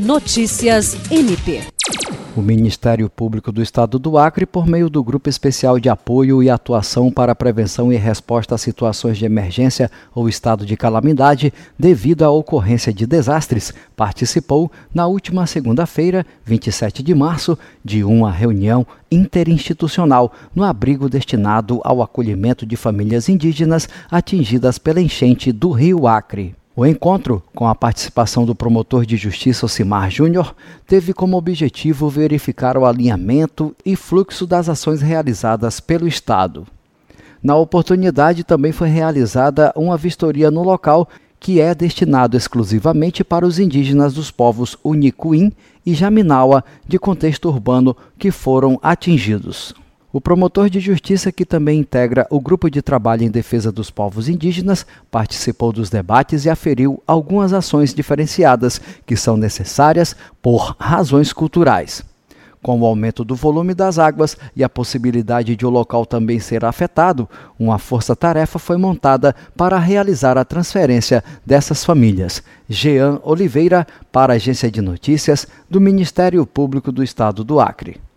Notícias MP. O Ministério Público do Estado do Acre, por meio do Grupo Especial de Apoio e Atuação para a Prevenção e Resposta a Situações de Emergência ou Estado de Calamidade devido à ocorrência de desastres, participou, na última segunda-feira, 27 de março, de uma reunião interinstitucional no abrigo destinado ao acolhimento de famílias indígenas atingidas pela enchente do Rio Acre. O encontro, com a participação do promotor de justiça Osimar Júnior, teve como objetivo verificar o alinhamento e fluxo das ações realizadas pelo Estado. Na oportunidade, também foi realizada uma vistoria no local que é destinado exclusivamente para os indígenas dos povos Unicuim e Jaminawa de contexto urbano que foram atingidos. O promotor de justiça, que também integra o grupo de trabalho em defesa dos povos indígenas, participou dos debates e aferiu algumas ações diferenciadas que são necessárias por razões culturais. Com o aumento do volume das águas e a possibilidade de o local também ser afetado, uma força-tarefa foi montada para realizar a transferência dessas famílias. Jean Oliveira, para a Agência de Notícias do Ministério Público do Estado do Acre.